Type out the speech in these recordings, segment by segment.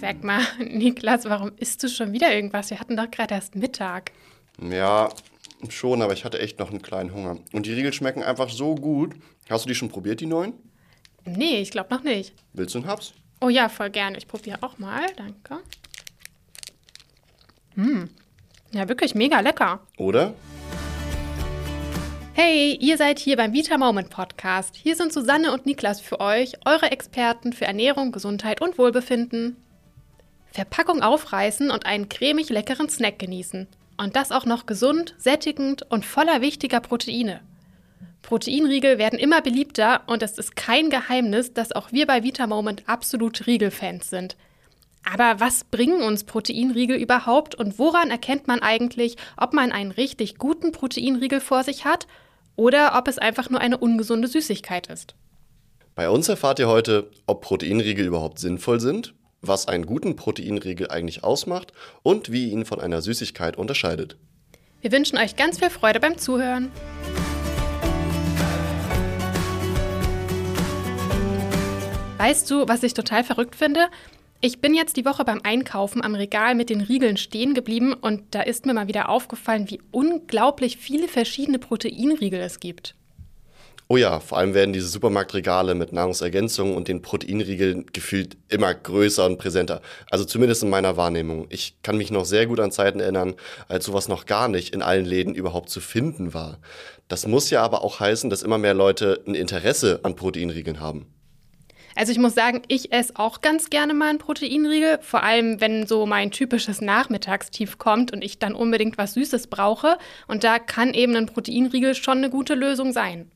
Sag mal, Niklas, warum isst du schon wieder irgendwas? Wir hatten doch gerade erst Mittag. Ja, schon, aber ich hatte echt noch einen kleinen Hunger. Und die Riegel schmecken einfach so gut. Hast du die schon probiert, die neuen? Nee, ich glaube noch nicht. Willst du einen Haps? Oh ja, voll gerne. Ich probiere auch mal. Danke. Hm. Ja, wirklich mega lecker. Oder? Hey, ihr seid hier beim Vita Moment Podcast. Hier sind Susanne und Niklas für euch, eure Experten für Ernährung, Gesundheit und Wohlbefinden. Verpackung aufreißen und einen cremig leckeren Snack genießen. Und das auch noch gesund, sättigend und voller wichtiger Proteine. Proteinriegel werden immer beliebter und es ist kein Geheimnis, dass auch wir bei Vita Moment absolut Riegelfans sind. Aber was bringen uns Proteinriegel überhaupt und woran erkennt man eigentlich, ob man einen richtig guten Proteinriegel vor sich hat oder ob es einfach nur eine ungesunde Süßigkeit ist. Bei uns erfahrt ihr heute, ob Proteinriegel überhaupt sinnvoll sind, was einen guten Proteinriegel eigentlich ausmacht und wie ihn von einer Süßigkeit unterscheidet. Wir wünschen euch ganz viel Freude beim Zuhören. Weißt du, was ich total verrückt finde? Ich bin jetzt die Woche beim Einkaufen am Regal mit den Riegeln stehen geblieben und da ist mir mal wieder aufgefallen, wie unglaublich viele verschiedene Proteinriegel es gibt. Oh ja, vor allem werden diese Supermarktregale mit Nahrungsergänzungen und den Proteinriegeln gefühlt immer größer und präsenter. Also zumindest in meiner Wahrnehmung. Ich kann mich noch sehr gut an Zeiten erinnern, als sowas noch gar nicht in allen Läden überhaupt zu finden war. Das muss ja aber auch heißen, dass immer mehr Leute ein Interesse an Proteinriegeln haben. Also ich muss sagen, ich esse auch ganz gerne mal einen Proteinriegel, vor allem wenn so mein typisches Nachmittagstief kommt und ich dann unbedingt was Süßes brauche. Und da kann eben ein Proteinriegel schon eine gute Lösung sein.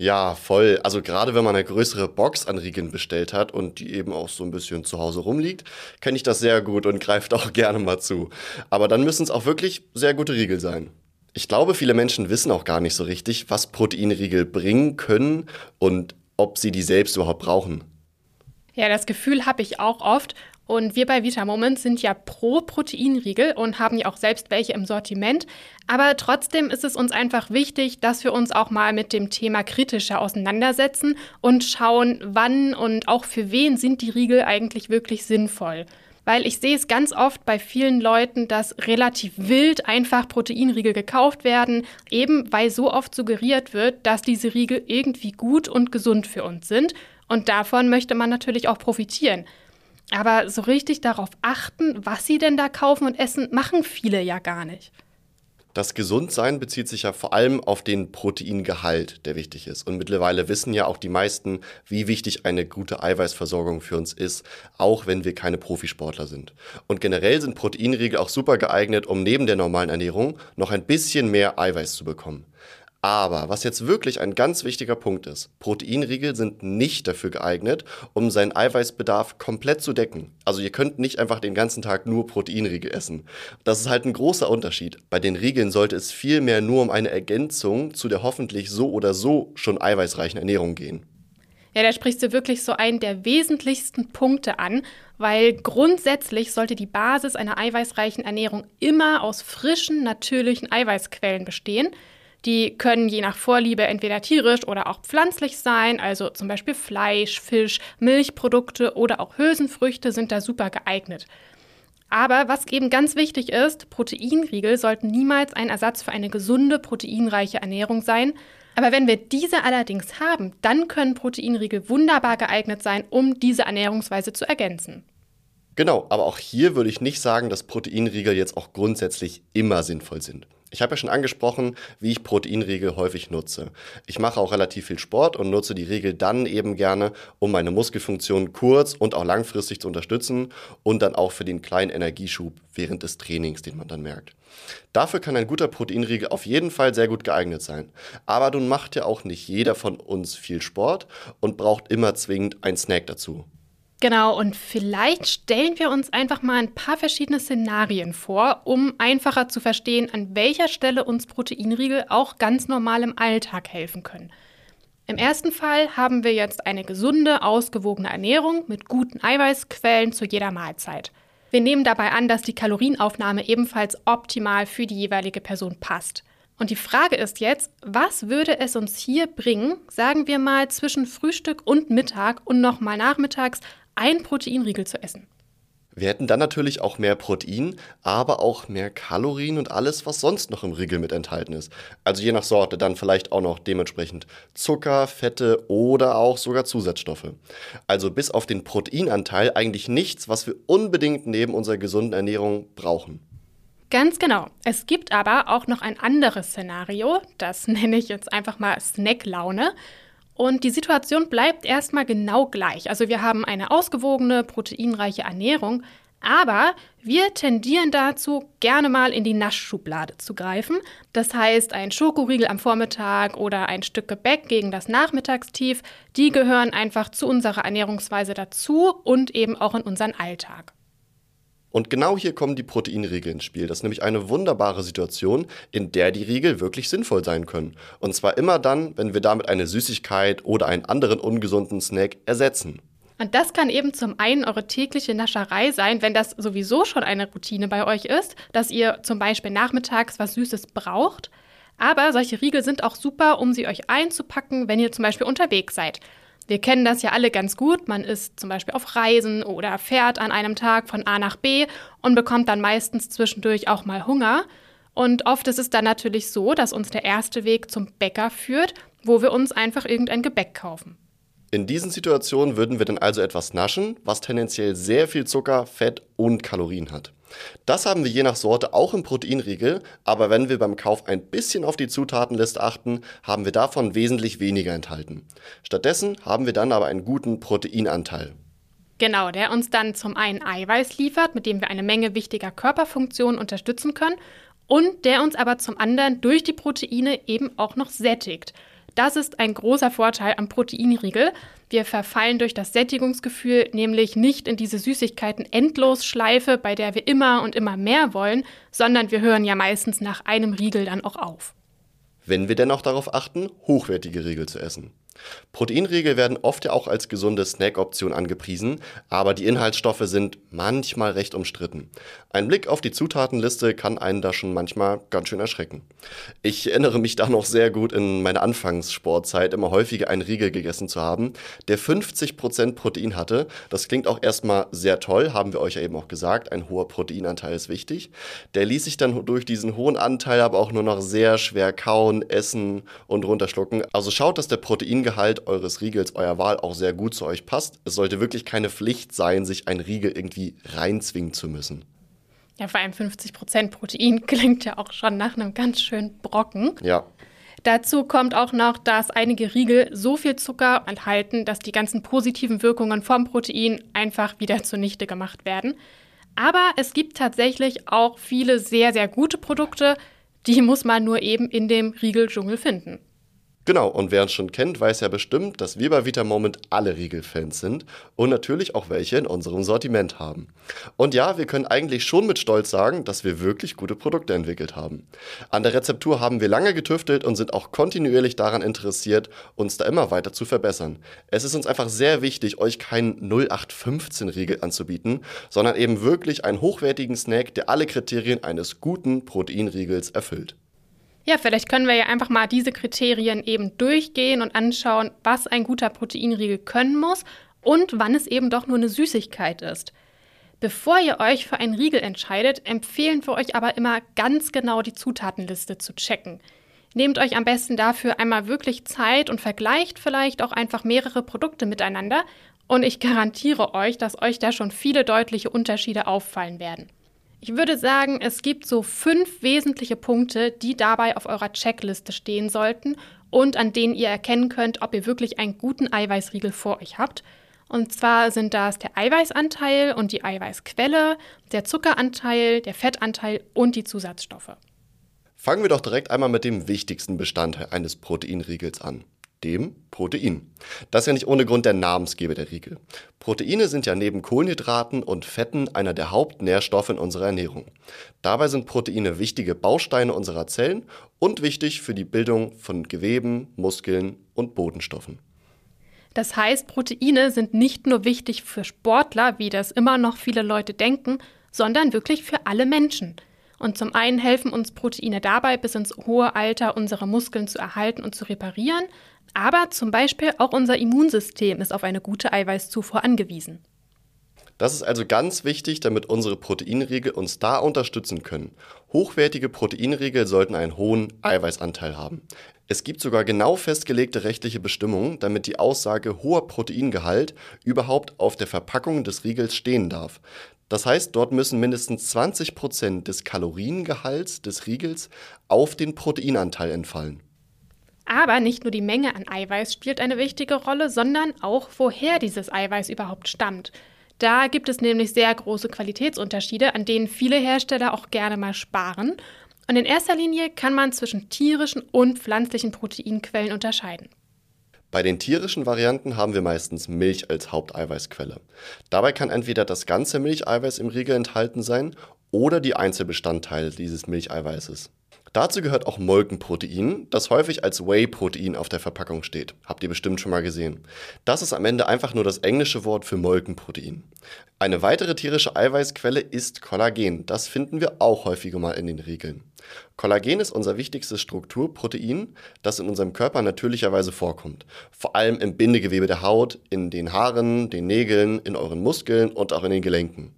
Ja, voll. Also gerade wenn man eine größere Box an Riegeln bestellt hat und die eben auch so ein bisschen zu Hause rumliegt, kenne ich das sehr gut und greift auch gerne mal zu. Aber dann müssen es auch wirklich sehr gute Riegel sein. Ich glaube, viele Menschen wissen auch gar nicht so richtig, was Proteinriegel bringen können und ob sie die selbst überhaupt brauchen. Ja, das Gefühl habe ich auch oft. Und wir bei Vita Moment sind ja pro Proteinriegel und haben ja auch selbst welche im Sortiment. Aber trotzdem ist es uns einfach wichtig, dass wir uns auch mal mit dem Thema kritischer auseinandersetzen und schauen, wann und auch für wen sind die Riegel eigentlich wirklich sinnvoll. Weil ich sehe es ganz oft bei vielen Leuten, dass relativ wild einfach Proteinriegel gekauft werden, eben weil so oft suggeriert wird, dass diese Riegel irgendwie gut und gesund für uns sind. Und davon möchte man natürlich auch profitieren. Aber so richtig darauf achten, was sie denn da kaufen und essen, machen viele ja gar nicht. Das Gesundsein bezieht sich ja vor allem auf den Proteingehalt, der wichtig ist. Und mittlerweile wissen ja auch die meisten, wie wichtig eine gute Eiweißversorgung für uns ist, auch wenn wir keine Profisportler sind. Und generell sind Proteinriegel auch super geeignet, um neben der normalen Ernährung noch ein bisschen mehr Eiweiß zu bekommen. Aber was jetzt wirklich ein ganz wichtiger Punkt ist, Proteinriegel sind nicht dafür geeignet, um seinen Eiweißbedarf komplett zu decken. Also ihr könnt nicht einfach den ganzen Tag nur Proteinriegel essen. Das ist halt ein großer Unterschied. Bei den Riegeln sollte es vielmehr nur um eine Ergänzung zu der hoffentlich so oder so schon eiweißreichen Ernährung gehen. Ja, da sprichst du wirklich so einen der wesentlichsten Punkte an, weil grundsätzlich sollte die Basis einer eiweißreichen Ernährung immer aus frischen, natürlichen Eiweißquellen bestehen. Die können je nach Vorliebe entweder tierisch oder auch pflanzlich sein, also zum Beispiel Fleisch, Fisch, Milchprodukte oder auch Hülsenfrüchte sind da super geeignet. Aber was eben ganz wichtig ist, Proteinriegel sollten niemals ein Ersatz für eine gesunde, proteinreiche Ernährung sein. Aber wenn wir diese allerdings haben, dann können Proteinriegel wunderbar geeignet sein, um diese Ernährungsweise zu ergänzen. Genau, aber auch hier würde ich nicht sagen, dass Proteinriegel jetzt auch grundsätzlich immer sinnvoll sind. Ich habe ja schon angesprochen, wie ich Proteinriegel häufig nutze. Ich mache auch relativ viel Sport und nutze die Riegel dann eben gerne, um meine Muskelfunktion kurz- und auch langfristig zu unterstützen und dann auch für den kleinen Energieschub während des Trainings, den man dann merkt. Dafür kann ein guter Proteinriegel auf jeden Fall sehr gut geeignet sein. Aber nun macht ja auch nicht jeder von uns viel Sport und braucht immer zwingend einen Snack dazu. Genau, und vielleicht stellen wir uns einfach mal ein paar verschiedene Szenarien vor, um einfacher zu verstehen, an welcher Stelle uns Proteinriegel auch ganz normal im Alltag helfen können. Im ersten Fall haben wir jetzt eine gesunde, ausgewogene Ernährung mit guten Eiweißquellen zu jeder Mahlzeit. Wir nehmen dabei an, dass die Kalorienaufnahme ebenfalls optimal für die jeweilige Person passt. Und die Frage ist jetzt, was würde es uns hier bringen, sagen wir mal zwischen Frühstück und Mittag und nochmal nachmittags ein Proteinriegel zu essen. Wir hätten dann natürlich auch mehr Protein, aber auch mehr Kalorien und alles, was sonst noch im Riegel mit enthalten ist. Also je nach Sorte dann vielleicht auch noch dementsprechend Zucker, Fette oder auch sogar Zusatzstoffe. Also bis auf den Proteinanteil eigentlich nichts, was wir unbedingt neben unserer gesunden Ernährung brauchen. Ganz genau. Es gibt aber auch noch ein anderes Szenario, das nenne ich jetzt einfach mal Snacklaune. Und die Situation bleibt erstmal genau gleich. Also wir haben eine ausgewogene, proteinreiche Ernährung, aber wir tendieren dazu, gerne mal in die Naschschublade zu greifen. Das heißt, ein Schokoriegel am Vormittag oder ein Stück Gebäck gegen das Nachmittagstief, die gehören einfach zu unserer Ernährungsweise dazu und eben auch in unseren Alltag. Und genau hier kommen die Proteinriegel ins Spiel. Das ist nämlich eine wunderbare Situation, in der die Riegel wirklich sinnvoll sein können. Und zwar immer dann, wenn wir damit eine Süßigkeit oder einen anderen ungesunden Snack ersetzen. Und das kann eben zum einen eure tägliche Nascherei sein, wenn das sowieso schon eine Routine bei euch ist, dass ihr zum Beispiel nachmittags was Süßes braucht. Aber solche Riegel sind auch super, um sie euch einzupacken, wenn ihr zum Beispiel unterwegs seid. Wir kennen das ja alle ganz gut. Man ist zum Beispiel auf Reisen oder fährt an einem Tag von A nach B und bekommt dann meistens zwischendurch auch mal Hunger. Und oft ist es dann natürlich so, dass uns der erste Weg zum Bäcker führt, wo wir uns einfach irgendein Gebäck kaufen. In diesen Situationen würden wir dann also etwas naschen, was tendenziell sehr viel Zucker, Fett und Kalorien hat. Das haben wir je nach Sorte auch im Proteinriegel, aber wenn wir beim Kauf ein bisschen auf die Zutatenliste achten, haben wir davon wesentlich weniger enthalten. Stattdessen haben wir dann aber einen guten Proteinanteil. Genau, der uns dann zum einen Eiweiß liefert, mit dem wir eine Menge wichtiger Körperfunktionen unterstützen können, und der uns aber zum anderen durch die Proteine eben auch noch sättigt. Das ist ein großer Vorteil am Proteinriegel. Wir verfallen durch das Sättigungsgefühl nämlich nicht in diese Süßigkeiten-Endlosschleife, bei der wir immer und immer mehr wollen, sondern wir hören ja meistens nach einem Riegel dann auch auf. Wenn wir dennoch darauf achten, hochwertige Riegel zu essen. Proteinriegel werden oft ja auch als gesunde Snackoption angepriesen, aber die Inhaltsstoffe sind manchmal recht umstritten. Ein Blick auf die Zutatenliste kann einen da schon manchmal ganz schön erschrecken. Ich erinnere mich da noch sehr gut in meiner Anfangssportzeit immer häufiger einen Riegel gegessen zu haben, der 50% Protein hatte. Das klingt auch erstmal sehr toll, haben wir euch ja eben auch gesagt, ein hoher Proteinanteil ist wichtig. Der ließ sich dann durch diesen hohen Anteil aber auch nur noch sehr schwer kauen, essen und runterschlucken. Also schaut, dass der Proteingehalt Kaloriengehalt eures Riegels eurer Wahl auch sehr gut zu euch passt. Es sollte wirklich keine Pflicht sein, sich ein Riegel irgendwie reinzwingen zu müssen. Ja, vor allem 50% Protein klingt ja auch schon nach einem ganz schönen Brocken. Ja. Dazu kommt auch noch, dass einige Riegel so viel Zucker enthalten, dass die ganzen positiven Wirkungen vom Protein einfach wieder zunichte gemacht werden. Aber es gibt tatsächlich auch viele sehr, sehr gute Produkte, die muss man nur eben in dem Riegeldschungel finden. Genau, und wer uns schon kennt, weiß ja bestimmt, dass wir bei Vita Moment alle Riegelfans sind und natürlich auch welche in unserem Sortiment haben. Und ja, wir können eigentlich schon mit Stolz sagen, dass wir wirklich gute Produkte entwickelt haben. An der Rezeptur haben wir lange getüftelt und sind auch kontinuierlich daran interessiert, uns da immer weiter zu verbessern. Es ist uns einfach sehr wichtig, euch keinen 0815 Riegel anzubieten, sondern eben wirklich einen hochwertigen Snack, der alle Kriterien eines guten Proteinriegels erfüllt. Ja, vielleicht können wir ja einfach mal diese Kriterien eben durchgehen und anschauen, was ein guter Proteinriegel können muss und wann es eben doch nur eine Süßigkeit ist. Bevor ihr euch für einen Riegel entscheidet, empfehlen wir euch aber immer ganz genau die Zutatenliste zu checken. Nehmt euch am besten dafür einmal wirklich Zeit und vergleicht vielleicht auch einfach mehrere Produkte miteinander und ich garantiere euch, dass euch da schon viele deutliche Unterschiede auffallen werden. Ich würde sagen, es gibt so fünf wesentliche Punkte, die dabei auf eurer Checkliste stehen sollten und an denen ihr erkennen könnt, ob ihr wirklich einen guten Eiweißriegel vor euch habt. Und zwar sind das der Eiweißanteil und die Eiweißquelle, der Zuckeranteil, der Fettanteil und die Zusatzstoffe. Fangen wir doch direkt einmal mit dem wichtigsten Bestandteil eines Proteinriegels an dem Protein. Das ist ja nicht ohne Grund der Namensgeber der Riegel. Proteine sind ja neben Kohlenhydraten und Fetten einer der Hauptnährstoffe in unserer Ernährung. Dabei sind Proteine wichtige Bausteine unserer Zellen und wichtig für die Bildung von Geweben, Muskeln und Botenstoffen. Das heißt, Proteine sind nicht nur wichtig für Sportler, wie das immer noch viele Leute denken, sondern wirklich für alle Menschen. Und zum einen helfen uns Proteine dabei, bis ins hohe Alter unsere Muskeln zu erhalten und zu reparieren, aber zum Beispiel auch unser Immunsystem ist auf eine gute Eiweißzufuhr angewiesen. Das ist also ganz wichtig, damit unsere Proteinriegel uns da unterstützen können. Hochwertige Proteinriegel sollten einen hohen Eiweißanteil haben. Es gibt sogar genau festgelegte rechtliche Bestimmungen, damit die Aussage hoher Proteingehalt überhaupt auf der Verpackung des Riegels stehen darf. Das heißt, dort müssen mindestens 20 Prozent des Kaloriengehalts des Riegels auf den Proteinanteil entfallen. Aber nicht nur die Menge an Eiweiß spielt eine wichtige Rolle, sondern auch, woher dieses Eiweiß überhaupt stammt. Da gibt es nämlich sehr große Qualitätsunterschiede, an denen viele Hersteller auch gerne mal sparen. Und in erster Linie kann man zwischen tierischen und pflanzlichen Proteinquellen unterscheiden. Bei den tierischen Varianten haben wir meistens Milch als Haupteiweißquelle. Dabei kann entweder das ganze Milcheiweiß im Riegel enthalten sein oder die Einzelbestandteile dieses Milcheiweißes. Dazu gehört auch Molkenprotein, das häufig als Whey-Protein auf der Verpackung steht. Habt ihr bestimmt schon mal gesehen. Das ist am Ende einfach nur das englische Wort für Molkenprotein. Eine weitere tierische Eiweißquelle ist Kollagen. Das finden wir auch häufiger mal in den Riegeln. Kollagen ist unser wichtigstes Strukturprotein, das in unserem Körper natürlicherweise vorkommt. Vor allem im Bindegewebe der Haut, in den Haaren, den Nägeln, in euren Muskeln und auch in den Gelenken.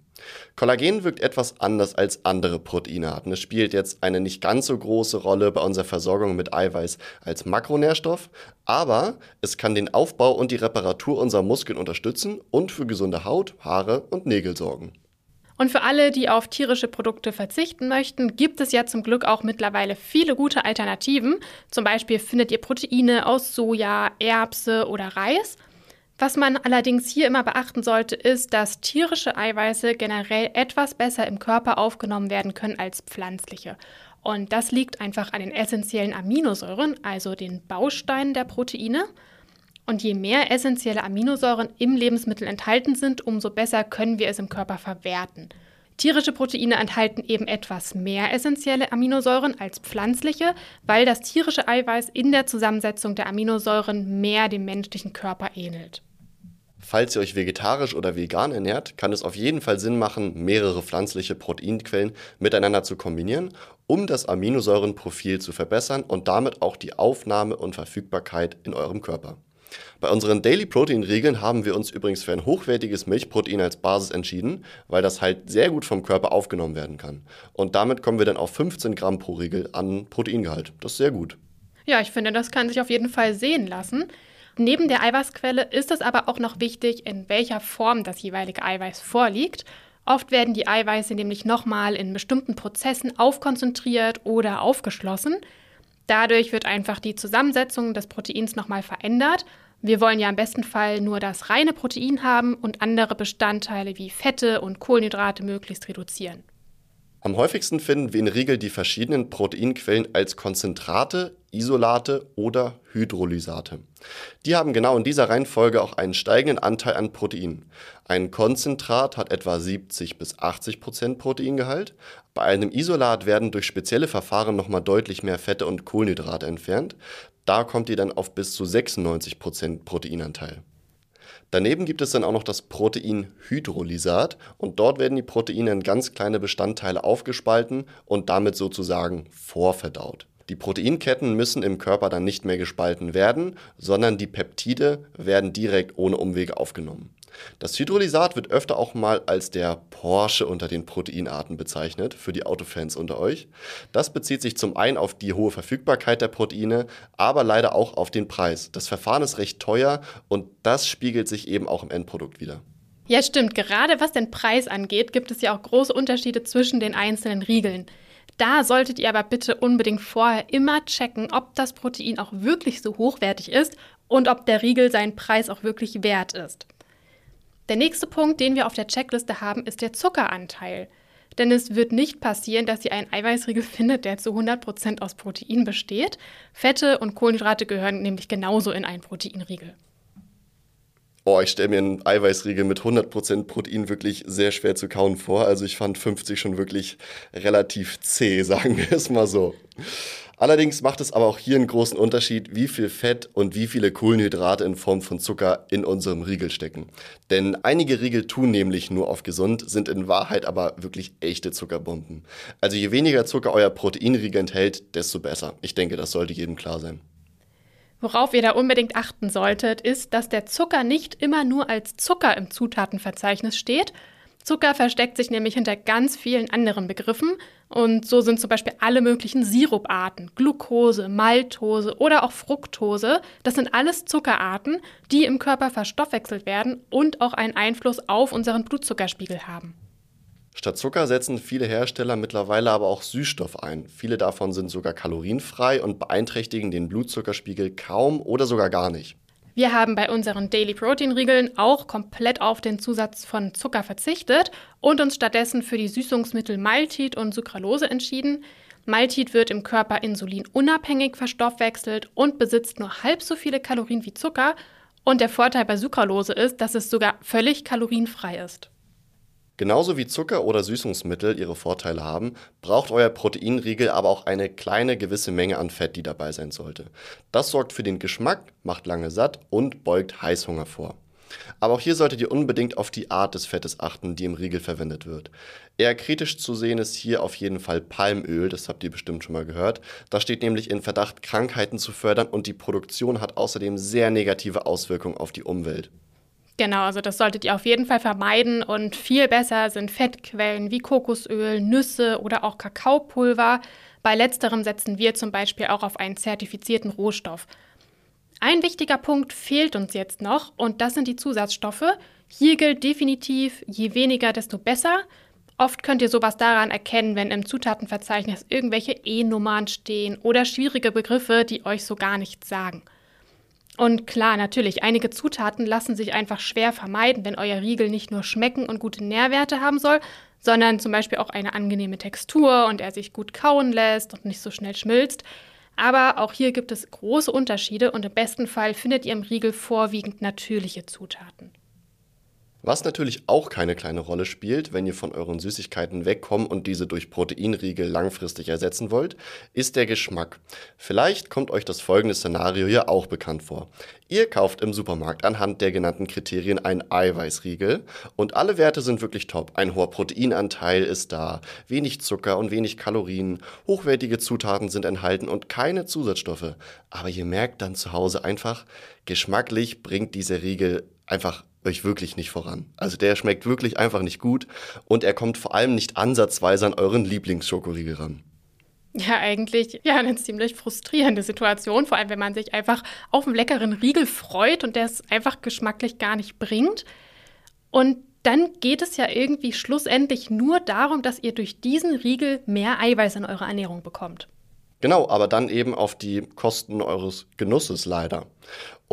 Kollagen wirkt etwas anders als andere Proteinarten. Es spielt jetzt eine nicht ganz so große Rolle bei unserer Versorgung mit Eiweiß als Makronährstoff, aber es kann den Aufbau und die Reparatur unserer Muskeln unterstützen und für gesunde Haut, Haare und Nägel sorgen. Und für alle, die auf tierische Produkte verzichten möchten, gibt es ja zum Glück auch mittlerweile viele gute Alternativen. Zum Beispiel findet ihr Proteine aus Soja, Erbse oder Reis. Was man allerdings hier immer beachten sollte, ist, dass tierische Eiweiße generell etwas besser im Körper aufgenommen werden können als pflanzliche. Und das liegt einfach an den essentiellen Aminosäuren, also den Bausteinen der Proteine. Und je mehr essentielle Aminosäuren im Lebensmittel enthalten sind, umso besser können wir es im Körper verwerten. Tierische Proteine enthalten eben etwas mehr essentielle Aminosäuren als pflanzliche, weil das tierische Eiweiß in der Zusammensetzung der Aminosäuren mehr dem menschlichen Körper ähnelt. Falls ihr euch vegetarisch oder vegan ernährt, kann es auf jeden Fall Sinn machen, mehrere pflanzliche Proteinquellen miteinander zu kombinieren, um das Aminosäurenprofil zu verbessern und damit auch die Aufnahme und Verfügbarkeit in eurem Körper. Bei unseren Daily Protein Regeln haben wir uns übrigens für ein hochwertiges Milchprotein als Basis entschieden, weil das halt sehr gut vom Körper aufgenommen werden kann. Und damit kommen wir dann auf 15 Gramm pro Riegel an Proteingehalt. Das ist sehr gut. Ja, ich finde, das kann sich auf jeden Fall sehen lassen. Neben der Eiweißquelle ist es aber auch noch wichtig, in welcher Form das jeweilige Eiweiß vorliegt. Oft werden die Eiweiße nämlich nochmal in bestimmten Prozessen aufkonzentriert oder aufgeschlossen. Dadurch wird einfach die Zusammensetzung des Proteins nochmal verändert. Wir wollen ja im besten Fall nur das reine Protein haben und andere Bestandteile wie Fette und Kohlenhydrate möglichst reduzieren. Am häufigsten finden wir in Riegel die verschiedenen Proteinquellen als Konzentrate, Isolate oder Hydrolysate. Die haben genau in dieser Reihenfolge auch einen steigenden Anteil an Protein. Ein Konzentrat hat etwa 70 bis 80 Prozent Proteingehalt. Bei einem Isolat werden durch spezielle Verfahren nochmal deutlich mehr Fette und Kohlenhydrate entfernt. Da kommt ihr dann auf bis zu 96 Prozent Proteinanteil. Daneben gibt es dann auch noch das Proteinhydrolysat und dort werden die Proteine in ganz kleine Bestandteile aufgespalten und damit sozusagen vorverdaut. Die Proteinketten müssen im Körper dann nicht mehr gespalten werden, sondern die Peptide werden direkt ohne Umwege aufgenommen. Das Hydrolysat wird öfter auch mal als der Porsche unter den Proteinarten bezeichnet, für die Autofans unter euch. Das bezieht sich zum einen auf die hohe Verfügbarkeit der Proteine, aber leider auch auf den Preis. Das Verfahren ist recht teuer und das spiegelt sich eben auch im Endprodukt wieder. Ja, stimmt. Gerade was den Preis angeht, gibt es ja auch große Unterschiede zwischen den einzelnen Riegeln. Da solltet ihr aber bitte unbedingt vorher immer checken, ob das Protein auch wirklich so hochwertig ist und ob der Riegel seinen Preis auch wirklich wert ist. Der nächste Punkt, den wir auf der Checkliste haben, ist der Zuckeranteil. Denn es wird nicht passieren, dass ihr einen Eiweißriegel findet, der zu 100% aus Protein besteht. Fette und Kohlenhydrate gehören nämlich genauso in einen Proteinriegel. Oh, ich stelle mir einen Eiweißriegel mit 100% Protein wirklich sehr schwer zu kauen vor. Also ich fand 50 schon wirklich relativ zäh, sagen wir es mal so. Allerdings macht es aber auch hier einen großen Unterschied, wie viel Fett und wie viele Kohlenhydrate in Form von Zucker in unserem Riegel stecken. Denn einige Riegel tun nämlich nur auf gesund, sind in Wahrheit aber wirklich echte Zuckerbomben. Also je weniger Zucker euer Proteinriegel enthält, desto besser. Ich denke, das sollte jedem klar sein. Worauf ihr da unbedingt achten solltet, ist, dass der Zucker nicht immer nur als Zucker im Zutatenverzeichnis steht, Zucker versteckt sich nämlich hinter ganz vielen anderen Begriffen und so sind zum Beispiel alle möglichen Siruparten, Glucose, Maltose oder auch Fructose. Das sind alles Zuckerarten, die im Körper verstoffwechselt werden und auch einen Einfluss auf unseren Blutzuckerspiegel haben. Statt Zucker setzen viele Hersteller mittlerweile aber auch Süßstoff ein. Viele davon sind sogar kalorienfrei und beeinträchtigen den Blutzuckerspiegel kaum oder sogar gar nicht. Wir haben bei unseren Daily Protein Riegeln auch komplett auf den Zusatz von Zucker verzichtet und uns stattdessen für die Süßungsmittel Maltit und Sucralose entschieden. Maltit wird im Körper insulinunabhängig verstoffwechselt und besitzt nur halb so viele Kalorien wie Zucker. Und der Vorteil bei Sucralose ist, dass es sogar völlig kalorienfrei ist. Genauso wie Zucker oder Süßungsmittel ihre Vorteile haben, braucht euer Proteinriegel aber auch eine kleine gewisse Menge an Fett, die dabei sein sollte. Das sorgt für den Geschmack, macht lange satt und beugt Heißhunger vor. Aber auch hier solltet ihr unbedingt auf die Art des Fettes achten, die im Riegel verwendet wird. Eher kritisch zu sehen ist hier auf jeden Fall Palmöl, das habt ihr bestimmt schon mal gehört. Das steht nämlich in Verdacht, Krankheiten zu fördern und die Produktion hat außerdem sehr negative Auswirkungen auf die Umwelt. Genau, also das solltet ihr auf jeden Fall vermeiden und viel besser sind Fettquellen wie Kokosöl, Nüsse oder auch Kakaopulver. Bei letzterem setzen wir zum Beispiel auch auf einen zertifizierten Rohstoff. Ein wichtiger Punkt fehlt uns jetzt noch und das sind die Zusatzstoffe. Hier gilt definitiv, je weniger, desto besser. Oft könnt ihr sowas daran erkennen, wenn im Zutatenverzeichnis irgendwelche E-Nummern stehen oder schwierige Begriffe, die euch so gar nichts sagen. Und klar, natürlich, einige Zutaten lassen sich einfach schwer vermeiden, wenn euer Riegel nicht nur schmecken und gute Nährwerte haben soll, sondern zum Beispiel auch eine angenehme Textur und er sich gut kauen lässt und nicht so schnell schmilzt. Aber auch hier gibt es große Unterschiede und im besten Fall findet ihr im Riegel vorwiegend natürliche Zutaten. Was natürlich auch keine kleine Rolle spielt, wenn ihr von euren Süßigkeiten wegkommt und diese durch Proteinriegel langfristig ersetzen wollt, ist der Geschmack. Vielleicht kommt euch das folgende Szenario hier auch bekannt vor. Ihr kauft im Supermarkt anhand der genannten Kriterien einen Eiweißriegel und alle Werte sind wirklich top. Ein hoher Proteinanteil ist da, wenig Zucker und wenig Kalorien, hochwertige Zutaten sind enthalten und keine Zusatzstoffe. Aber ihr merkt dann zu Hause einfach, geschmacklich bringt dieser Riegel einfach euch wirklich nicht voran. Also der schmeckt wirklich einfach nicht gut und er kommt vor allem nicht ansatzweise an euren Lieblingsschokoriegel ran. Ja, eigentlich ja eine ziemlich frustrierende Situation, vor allem wenn man sich einfach auf einen leckeren Riegel freut und der es einfach geschmacklich gar nicht bringt. Und dann geht es ja irgendwie schlussendlich nur darum, dass ihr durch diesen Riegel mehr Eiweiß in eure Ernährung bekommt. Genau, aber dann eben auf die Kosten eures Genusses leider.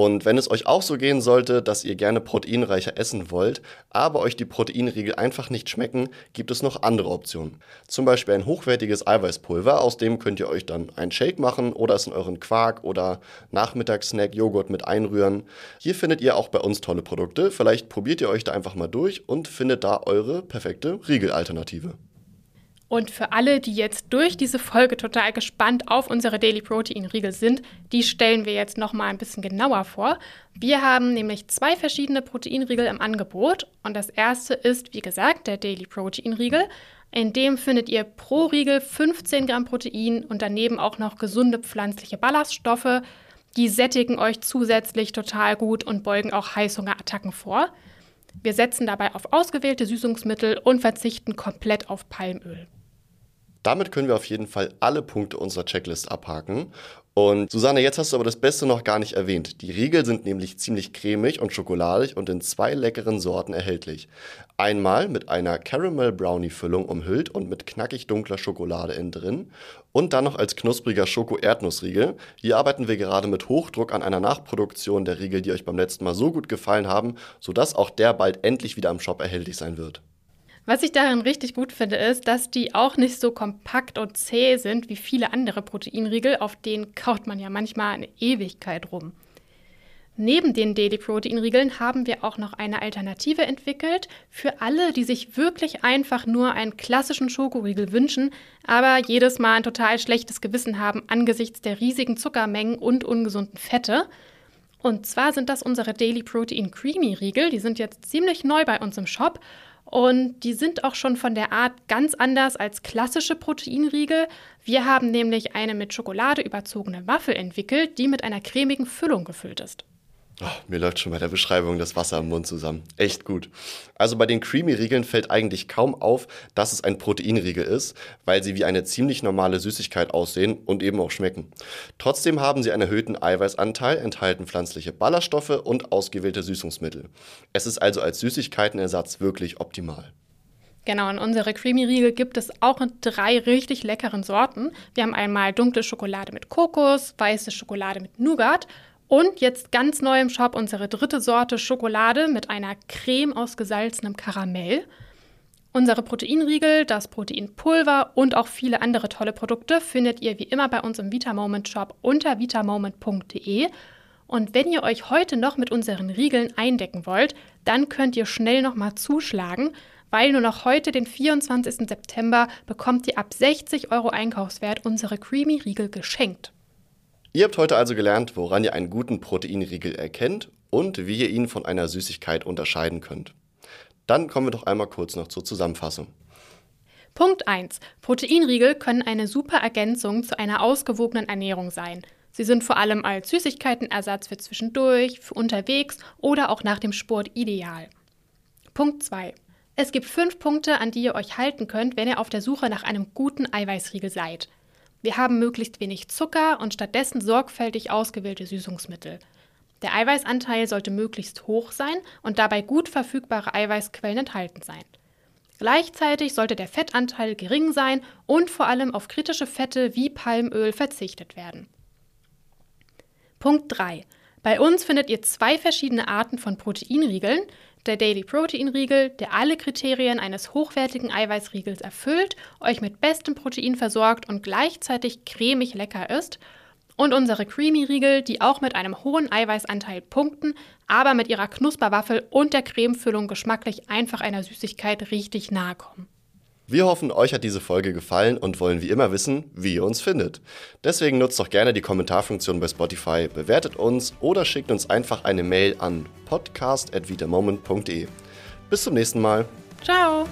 Und wenn es euch auch so gehen sollte, dass ihr gerne proteinreicher essen wollt, aber euch die Proteinriegel einfach nicht schmecken, gibt es noch andere Optionen. Zum Beispiel ein hochwertiges Eiweißpulver, aus dem könnt ihr euch dann einen Shake machen oder es in euren Quark oder Nachmittagssnack Joghurt mit einrühren. Hier findet ihr auch bei uns tolle Produkte. Vielleicht probiert ihr euch da einfach mal durch und findet da eure perfekte Riegelalternative. Und für alle, die jetzt durch diese Folge total gespannt auf unsere Daily Protein Riegel sind, die stellen wir jetzt noch mal ein bisschen genauer vor. Wir haben nämlich zwei verschiedene Proteinriegel im Angebot und das erste ist, wie gesagt, der Daily Protein Riegel. In dem findet ihr pro Riegel 15 Gramm Protein und daneben auch noch gesunde pflanzliche Ballaststoffe. Die sättigen euch zusätzlich total gut und beugen auch Heißhungerattacken vor. Wir setzen dabei auf ausgewählte Süßungsmittel und verzichten komplett auf Palmöl. Damit können wir auf jeden Fall alle Punkte unserer Checklist abhaken. Und Susanne, jetzt hast du aber das Beste noch gar nicht erwähnt. Die Riegel sind nämlich ziemlich cremig und schokoladig und in zwei leckeren Sorten erhältlich. Einmal mit einer Caramel Brownie Füllung umhüllt und mit knackig dunkler Schokolade innen drin. Und dann noch als knuspriger Schoko-Erdnussriegel. Hier arbeiten wir gerade mit Hochdruck an einer Nachproduktion der Riegel, die euch beim letzten Mal so gut gefallen haben, sodass auch der bald endlich wieder im Shop erhältlich sein wird. Was ich darin richtig gut finde, ist, dass die auch nicht so kompakt und zäh sind wie viele andere Proteinriegel, auf denen kaut man ja manchmal eine Ewigkeit rum. Neben den Daily Proteinriegeln haben wir auch noch eine Alternative entwickelt für alle, die sich wirklich einfach nur einen klassischen Schokoriegel wünschen, aber jedes Mal ein total schlechtes Gewissen haben angesichts der riesigen Zuckermengen und ungesunden Fette. Und zwar sind das unsere Daily Protein Creamy Riegel. Die sind jetzt ziemlich neu bei uns im Shop und die sind auch schon von der Art ganz anders als klassische Proteinriegel. Wir haben nämlich eine mit Schokolade überzogene Waffel entwickelt, die mit einer cremigen Füllung gefüllt ist. Oh, mir läuft schon bei der Beschreibung das Wasser im Mund zusammen. Echt gut. Also bei den Creamy-Riegeln fällt eigentlich kaum auf, dass es ein Proteinriegel ist, weil sie wie eine ziemlich normale Süßigkeit aussehen und eben auch schmecken. Trotzdem haben sie einen erhöhten Eiweißanteil, enthalten pflanzliche Ballaststoffe und ausgewählte Süßungsmittel. Es ist also als Süßigkeitenersatz wirklich optimal. Genau, und unsere Creamy Riegel gibt es auch in drei richtig leckeren Sorten. Wir haben einmal dunkle Schokolade mit Kokos, weiße Schokolade mit Nougat und jetzt ganz neu im Shop unsere dritte Sorte Schokolade mit einer Creme aus gesalzenem Karamell. Unsere Proteinriegel, das Proteinpulver und auch viele andere tolle Produkte findet ihr wie immer bei uns im VitaMoment Shop unter vitamoment.de. Und wenn ihr euch heute noch mit unseren Riegeln eindecken wollt, dann könnt ihr schnell nochmal zuschlagen, weil nur noch heute, den 24. September, bekommt ihr ab 60 Euro Einkaufswert unsere Creamy Riegel geschenkt. Ihr habt heute also gelernt, woran ihr einen guten Proteinriegel erkennt und wie ihr ihn von einer Süßigkeit unterscheiden könnt. Dann kommen wir doch einmal kurz noch zur Zusammenfassung. Punkt 1. Proteinriegel können eine super Ergänzung zu einer ausgewogenen Ernährung sein. Sie sind vor allem als Süßigkeitenersatz für zwischendurch, für unterwegs oder auch nach dem Sport ideal. Punkt 2. Es gibt fünf Punkte, an die ihr euch halten könnt, wenn ihr auf der Suche nach einem guten Eiweißriegel seid. Wir haben möglichst wenig Zucker und stattdessen sorgfältig ausgewählte Süßungsmittel. Der Eiweißanteil sollte möglichst hoch sein und dabei gut verfügbare Eiweißquellen enthalten sein. Gleichzeitig sollte der Fettanteil gering sein und vor allem auf kritische Fette wie Palmöl verzichtet werden. Punkt 3. Bei uns findet ihr zwei verschiedene Arten von Proteinriegeln, der Daily Protein Riegel, der alle Kriterien eines hochwertigen Eiweißriegels erfüllt, euch mit bestem Protein versorgt und gleichzeitig cremig lecker ist. Und unsere Creamy Riegel, die auch mit einem hohen Eiweißanteil punkten, aber mit ihrer Knusperwaffel und der Cremefüllung geschmacklich einfach einer Süßigkeit richtig nahe kommen. Wir hoffen, euch hat diese Folge gefallen und wollen wie immer wissen, wie ihr uns findet. Deswegen nutzt doch gerne die Kommentarfunktion bei Spotify, bewertet uns oder schickt uns einfach eine Mail an podcast.vitamoment.de. Bis zum nächsten Mal. Ciao!